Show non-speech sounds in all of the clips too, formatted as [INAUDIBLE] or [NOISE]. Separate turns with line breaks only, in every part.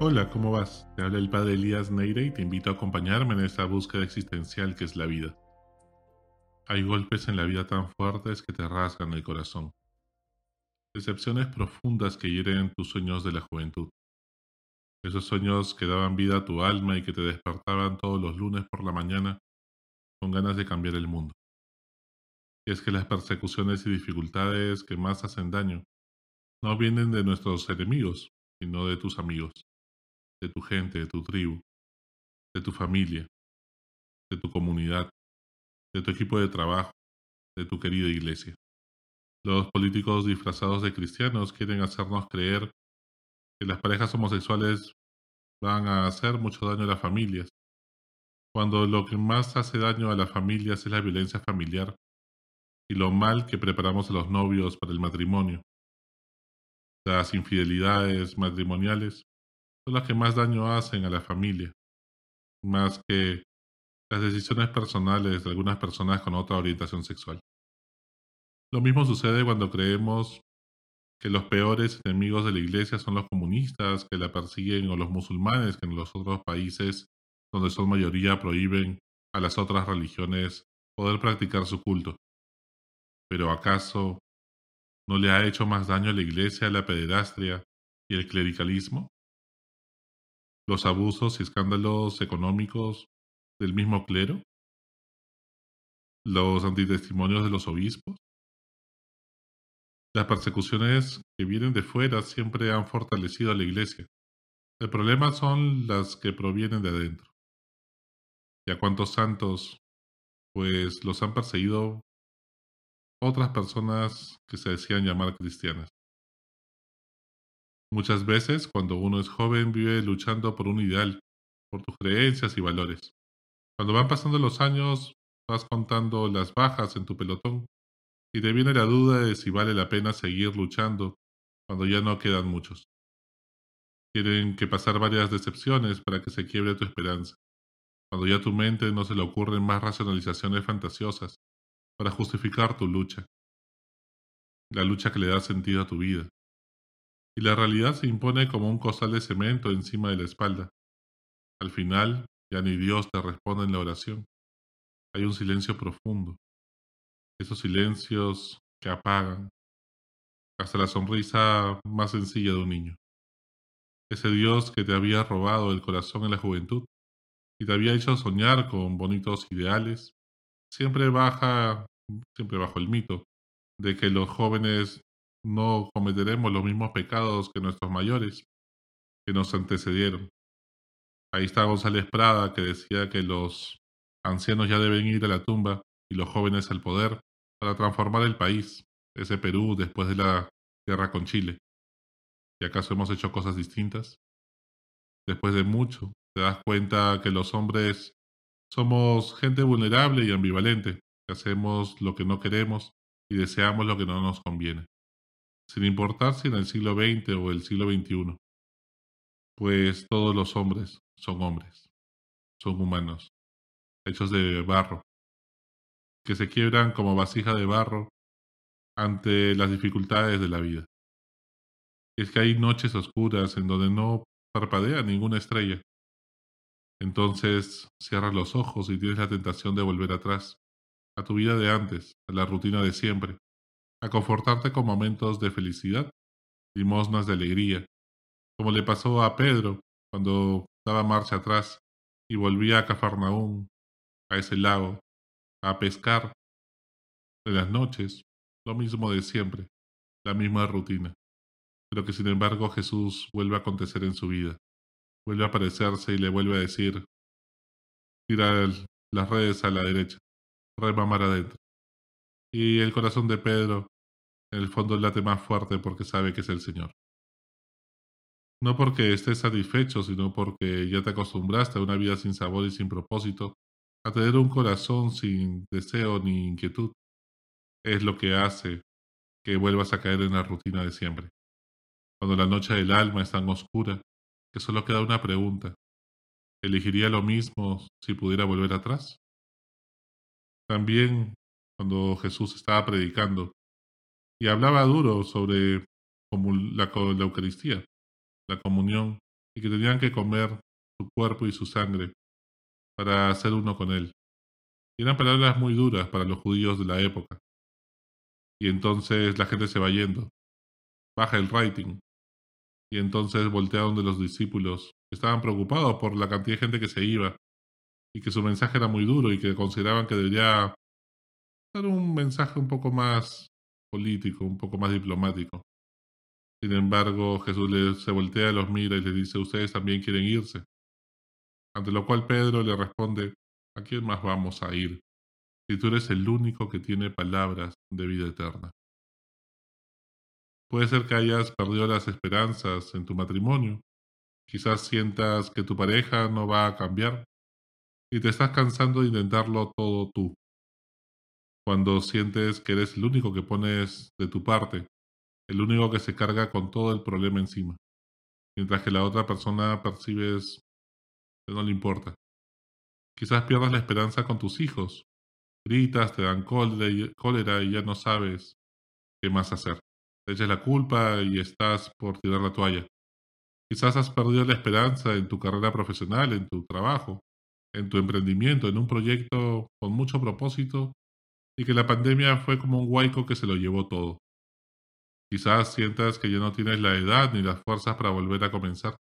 Hola, ¿cómo vas? Te habla el padre Elías Neire y te invito a acompañarme en esta búsqueda existencial que es la vida. Hay golpes en la vida tan fuertes que te rasgan el corazón. Decepciones profundas que hieren tus sueños de la juventud. Esos sueños que daban vida a tu alma y que te despertaban todos los lunes por la mañana con ganas de cambiar el mundo. Y es que las persecuciones y dificultades que más hacen daño no vienen de nuestros enemigos, sino de tus amigos, de tu gente, de tu tribu, de tu familia, de tu comunidad, de tu equipo de trabajo, de tu querida iglesia. Los políticos disfrazados de cristianos quieren hacernos creer que las parejas homosexuales van a hacer mucho daño a las familias, cuando lo que más hace daño a las familias es la violencia familiar y lo mal que preparamos a los novios para el matrimonio. Las infidelidades matrimoniales son las que más daño hacen a la familia, más que las decisiones personales de algunas personas con otra orientación sexual. Lo mismo sucede cuando creemos que los peores enemigos de la iglesia son los comunistas que la persiguen o los musulmanes que en los otros países donde son mayoría prohíben a las otras religiones poder practicar su culto. Pero ¿acaso no le ha hecho más daño a la iglesia la pederastria y el clericalismo? ¿Los abusos y escándalos económicos del mismo clero? ¿Los antitestimonios de los obispos? Las persecuciones que vienen de fuera siempre han fortalecido a la iglesia. El problema son las que provienen de adentro. ¿Y a cuántos santos? Pues los han perseguido otras personas que se decían llamar cristianas. Muchas veces, cuando uno es joven, vive luchando por un ideal, por tus creencias y valores. Cuando van pasando los años, vas contando las bajas en tu pelotón y te viene la duda de si vale la pena seguir luchando cuando ya no quedan muchos. Tienen que pasar varias decepciones para que se quiebre tu esperanza cuando ya a tu mente no se le ocurren más racionalizaciones fantasiosas para justificar tu lucha, la lucha que le da sentido a tu vida. Y la realidad se impone como un costal de cemento encima de la espalda. Al final, ya ni Dios te responde en la oración. Hay un silencio profundo. Esos silencios que apagan hasta la sonrisa más sencilla de un niño. Ese Dios que te había robado el corazón en la juventud y te había hecho soñar con bonitos ideales, siempre baja, siempre bajo el mito de que los jóvenes no cometeremos los mismos pecados que nuestros mayores, que nos antecedieron. Ahí está González Prada, que decía que los ancianos ya deben ir a la tumba y los jóvenes al poder para transformar el país, ese Perú después de la guerra con Chile. ¿Y acaso hemos hecho cosas distintas? Después de mucho, te das cuenta que los hombres somos gente vulnerable y ambivalente, que hacemos lo que no queremos y deseamos lo que no nos conviene, sin importar si en el siglo XX o el siglo XXI, pues todos los hombres son hombres, son humanos, hechos de barro, que se quiebran como vasija de barro ante las dificultades de la vida. es que hay noches oscuras en donde no parpadea ninguna estrella, entonces cierras los ojos y tienes la tentación de volver atrás, a tu vida de antes, a la rutina de siempre, a confortarte con momentos de felicidad, limosnas de alegría, como le pasó a Pedro cuando daba marcha atrás y volvía a Cafarnaún, a ese lago, a pescar. En las noches, lo mismo de siempre, la misma rutina, pero que sin embargo Jesús vuelve a acontecer en su vida vuelve a aparecerse y le vuelve a decir, tira las redes a la derecha, rema mar adentro. Y el corazón de Pedro el fondo late más fuerte porque sabe que es el Señor. No porque estés satisfecho, sino porque ya te acostumbraste a una vida sin sabor y sin propósito, a tener un corazón sin deseo ni inquietud. Es lo que hace que vuelvas a caer en la rutina de siempre. Cuando la noche del alma es tan oscura, que solo queda una pregunta. ¿Elegiría lo mismo si pudiera volver atrás? También cuando Jesús estaba predicando y hablaba duro sobre la, Eucaristía, la comunión y que tenían que comer su cuerpo y su sangre para hacer uno con él. Y eran palabras muy duras para los judíos de la época. Y entonces la gente se va yendo. Baja el rating. Y entonces voltea donde los discípulos estaban preocupados por la cantidad de gente que se iba y que su mensaje era muy duro y que consideraban que debería dar un mensaje un poco más político, un poco más diplomático. Sin embargo, Jesús les, se voltea, los mira y les dice, ustedes también quieren irse. Ante lo cual Pedro le responde, ¿a quién más vamos a ir si tú eres el único que tiene palabras de vida eterna? Puede ser que hayas perdido las esperanzas en tu matrimonio. Quizás sientas que tu pareja no va a cambiar y te estás cansando de intentarlo todo tú. Cuando sientes que eres el único que pones de tu parte, el único que se carga con todo el problema encima, mientras que la otra persona percibes que no le importa. Quizás pierdas la esperanza con tus hijos. Gritas, te dan cólera y ya no sabes qué más hacer. Te echas la culpa y estás por tirar la toalla. Quizás has perdido la esperanza en tu carrera profesional, en tu trabajo, en tu emprendimiento, en un proyecto con mucho propósito y que la pandemia fue como un huaico que se lo llevó todo. Quizás sientas que ya no tienes la edad ni las fuerzas para volver a comenzar.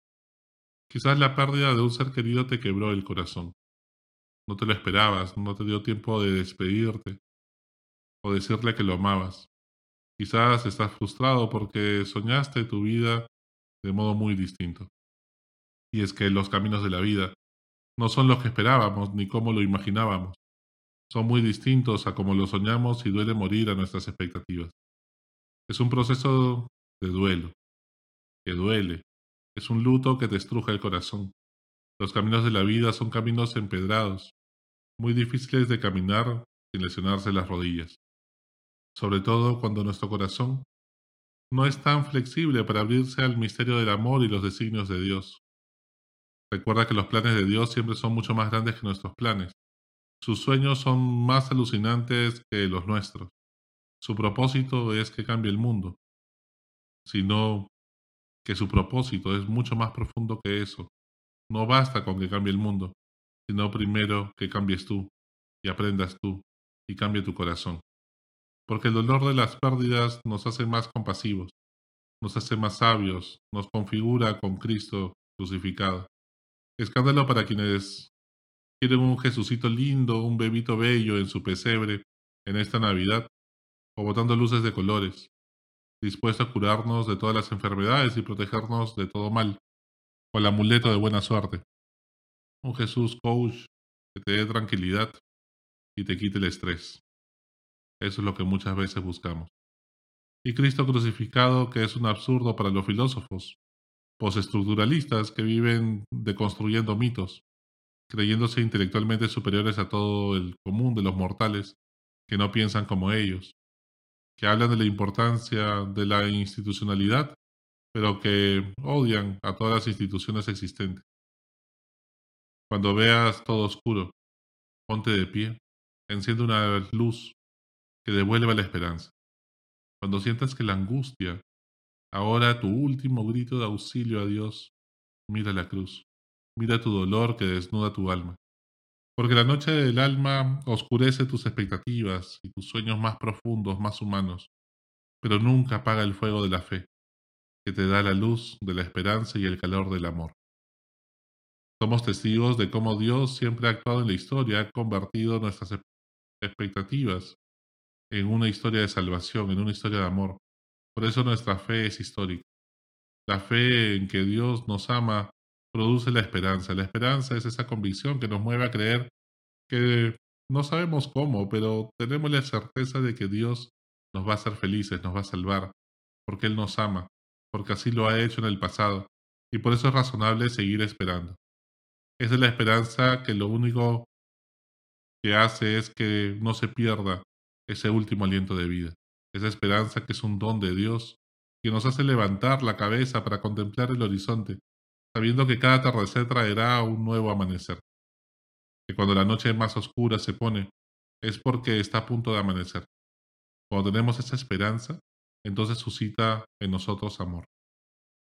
Quizás la pérdida de un ser querido te quebró el corazón. No te lo esperabas, no te dio tiempo de despedirte o decirle que lo amabas. Quizás estás frustrado porque soñaste tu vida de modo muy distinto. Y es que los caminos de la vida no son los que esperábamos ni como lo imaginábamos. Son muy distintos a como lo soñamos y duele morir a nuestras expectativas. Es un proceso de duelo, que duele, es un luto que te estruja el corazón. Los caminos de la vida son caminos empedrados, muy difíciles de caminar sin lesionarse las rodillas. Sobre todo cuando nuestro corazón no es tan flexible para abrirse al misterio del amor y los designios de Dios. Recuerda que los planes de Dios siempre son mucho más grandes que nuestros planes. Sus sueños son más alucinantes que los nuestros. Su propósito es que cambie el mundo, sino que su propósito es mucho más profundo que eso. No basta con que cambie el mundo, sino primero que cambies tú y aprendas tú y cambie tu corazón. Porque el dolor de las pérdidas nos hace más compasivos, nos hace más sabios, nos configura con Cristo crucificado. Escándalo para quienes quieren un Jesucito lindo, un bebito bello en su pesebre en esta Navidad, o botando luces de colores, dispuesto a curarnos de todas las enfermedades y protegernos de todo mal, o el amuleto de buena suerte. Un Jesús coach que te dé tranquilidad y te quite el estrés. Eso es lo que muchas veces buscamos. Y Cristo crucificado, que es un absurdo para los filósofos, postestructuralistas que viven deconstruyendo mitos, creyéndose intelectualmente superiores a todo el común de los mortales que no piensan como ellos, que hablan de la importancia de la institucionalidad, pero que odian a todas las instituciones existentes. Cuando veas todo oscuro, ponte de pie, enciende una luz que devuelva la esperanza. Cuando sientas que la angustia, ahora tu último grito de auxilio a Dios, mira la cruz, mira tu dolor que desnuda tu alma. Porque la noche del alma oscurece tus expectativas y tus sueños más profundos, más humanos, pero nunca apaga el fuego de la fe, que te da la luz de la esperanza y el calor del amor. Somos testigos de cómo Dios siempre ha actuado en la historia, ha convertido nuestras expectativas en una historia de salvación, en una historia de amor. Por eso nuestra fe es histórica. La fe en que Dios nos ama produce la esperanza. La esperanza es esa convicción que nos mueve a creer que no sabemos cómo, pero tenemos la certeza de que Dios nos va a hacer felices, nos va a salvar, porque Él nos ama, porque así lo ha hecho en el pasado, y por eso es razonable seguir esperando. Esa es la esperanza que lo único que hace es que no se pierda ese último aliento de vida, esa esperanza que es un don de Dios, que nos hace levantar la cabeza para contemplar el horizonte sabiendo que cada atardecer traerá un nuevo amanecer. Que cuando la noche más oscura se pone, es porque está a punto de amanecer. Cuando tenemos esa esperanza, entonces suscita en nosotros amor.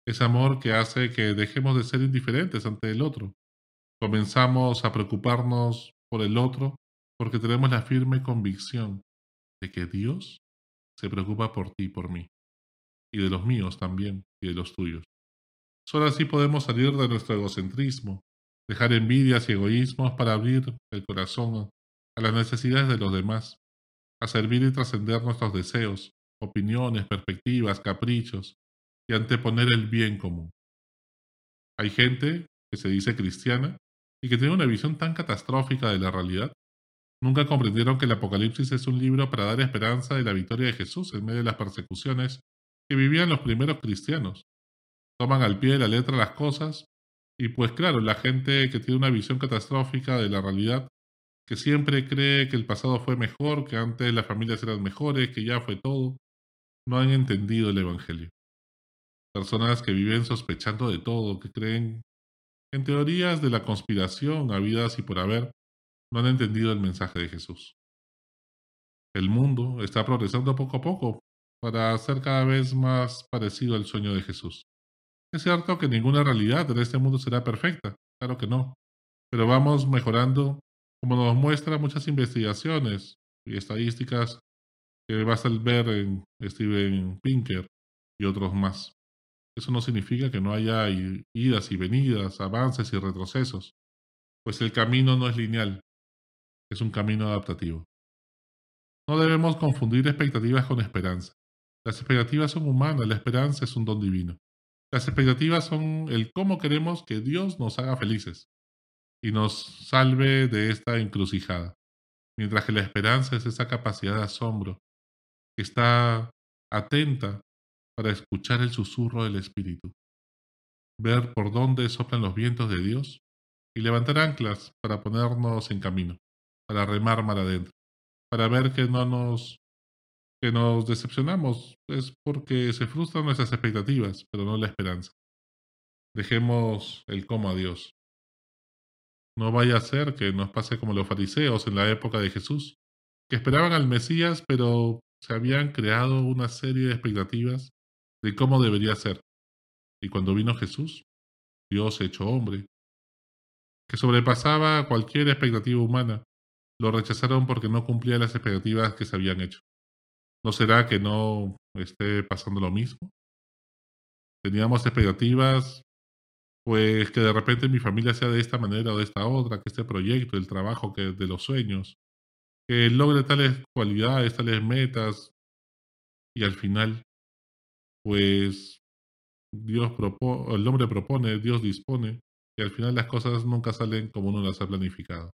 Es amor que hace que dejemos de ser indiferentes ante el otro. Comenzamos a preocuparnos por el otro porque tenemos la firme convicción de que Dios se preocupa por ti y por mí, y de los míos también, y de los tuyos. Solo así podemos salir de nuestro egocentrismo, dejar envidias y egoísmos para abrir el corazón a las necesidades de los demás, a servir y trascender nuestros deseos, opiniones, perspectivas, caprichos, y anteponer el bien común. Hay gente que se dice cristiana y que tiene una visión tan catastrófica de la realidad. Nunca comprendieron que el Apocalipsis es un libro para dar esperanza de la victoria de Jesús en medio de las persecuciones que vivían los primeros cristianos. Toman al pie de la letra las cosas y pues claro, la gente que tiene una visión catastrófica de la realidad, que siempre cree que el pasado fue mejor, que antes las familias eran mejores, que ya fue todo, no han entendido el Evangelio. Personas que viven sospechando de todo, que creen en teorías de la conspiración habidas y por haber, no han entendido el mensaje de Jesús. El mundo está progresando poco a poco para ser cada vez más parecido al sueño de Jesús. Es cierto que ninguna realidad de este mundo será perfecta, claro que no, pero vamos mejorando como nos muestran muchas investigaciones y estadísticas que vas a ver en Steven Pinker y otros más. Eso no significa que no haya idas y venidas, avances y retrocesos, pues el camino no es lineal, es un camino adaptativo. No debemos confundir expectativas con esperanza. Las expectativas son humanas, la esperanza es un don divino. Las expectativas son el cómo queremos que Dios nos haga felices y nos salve de esta encrucijada, mientras que la esperanza es esa capacidad de asombro que está atenta para escuchar el susurro del Espíritu, ver por dónde soplan los vientos de Dios y levantar anclas para ponernos en camino, para remar mar adentro, para ver que no nos que nos decepcionamos es porque se frustran nuestras expectativas, pero no la esperanza. Dejemos el cómo a Dios. No vaya a ser que nos pase como los fariseos en la época de Jesús, que esperaban al Mesías, pero se habían creado una serie de expectativas de cómo debería ser. Y cuando vino Jesús, Dios hecho hombre, que sobrepasaba cualquier expectativa humana, lo rechazaron porque no cumplía las expectativas que se habían hecho. ¿No será que no esté pasando lo mismo? Teníamos expectativas, pues que de repente mi familia sea de esta manera o de esta otra, que este proyecto, el trabajo que de los sueños, que logre tales cualidades, tales metas, y al final pues Dios propone, el hombre propone, Dios dispone, y al final las cosas nunca salen como uno las ha planificado.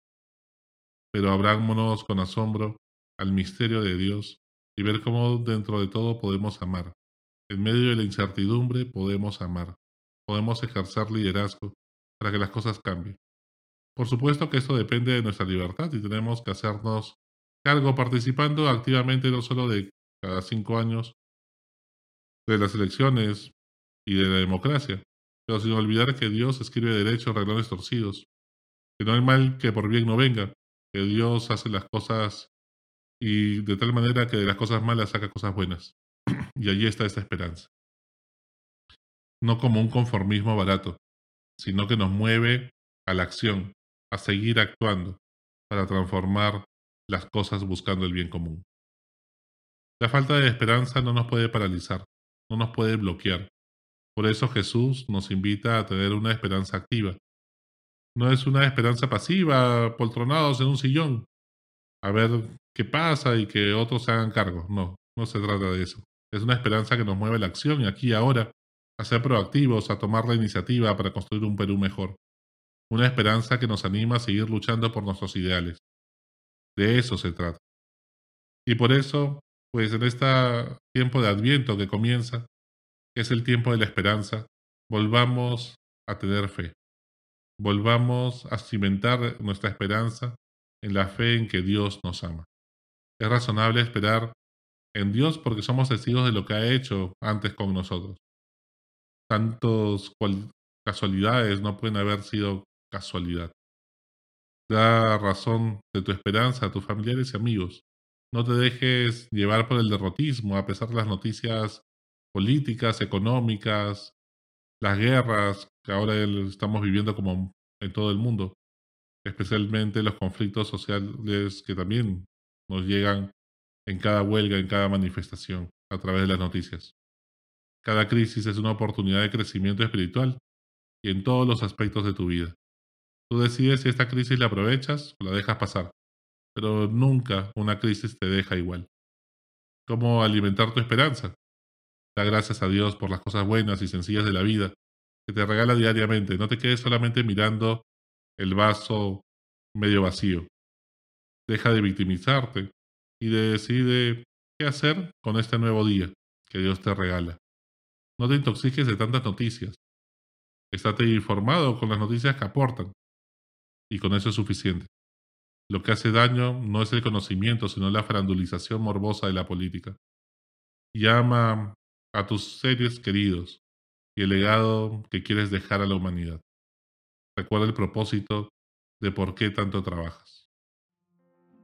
Pero abrámonos con asombro al misterio de Dios y ver cómo dentro de todo podemos amar. En medio de la incertidumbre podemos amar, podemos ejercer liderazgo para que las cosas cambien. Por supuesto que esto depende de nuestra libertad y tenemos que hacernos cargo participando activamente no solo de cada cinco años de las elecciones y de la democracia, pero sin olvidar que Dios escribe derechos, reglones torcidos, que no hay mal que por bien no venga, que Dios hace las cosas y de tal manera que de las cosas malas saca cosas buenas. [CLEARS THROAT] y allí está esta esperanza. No como un conformismo barato, sino que nos mueve a la acción, a seguir actuando, para transformar las cosas buscando el bien común. La falta de esperanza no nos puede paralizar, no nos puede bloquear. Por eso Jesús nos invita a tener una esperanza activa. No es una esperanza pasiva, poltronados en un sillón, a ver qué pasa y que otros se hagan cargo. No, no se trata de eso. Es una esperanza que nos mueve la acción y aquí y ahora, a ser proactivos, a tomar la iniciativa para construir un Perú mejor. Una esperanza que nos anima a seguir luchando por nuestros ideales. De eso se trata. Y por eso pues en este tiempo de Adviento que comienza, que es el tiempo de la esperanza, volvamos a tener fe. Volvamos a cimentar nuestra esperanza en la fe en que Dios nos ama. Es razonable esperar en Dios porque somos testigos de lo que ha hecho antes con nosotros. Tantas casualidades no pueden haber sido casualidad. Da razón de tu esperanza a tus familiares y amigos. No te dejes llevar por el derrotismo, a pesar de las noticias políticas, económicas las guerras que ahora estamos viviendo como en todo el mundo, especialmente los conflictos sociales que también nos llegan en cada huelga, en cada manifestación, a través de las noticias. Cada crisis es una oportunidad de crecimiento espiritual y en todos los aspectos de tu vida. Tú decides si esta crisis la aprovechas o la dejas pasar, pero nunca una crisis te deja igual. ¿Cómo alimentar tu esperanza? Da gracias a Dios por las cosas buenas y sencillas de la vida que te regala diariamente. No te quedes solamente mirando el vaso medio vacío. Deja de victimizarte y decide qué hacer con este nuevo día que Dios te regala. No te intoxiques de tantas noticias. Estate informado con las noticias que aportan. Y con eso es suficiente. Lo que hace daño no es el conocimiento, sino la farandulización morbosa de la política. Llama a tus seres queridos y el legado que quieres dejar a la humanidad. Recuerda el propósito de por qué tanto trabajas.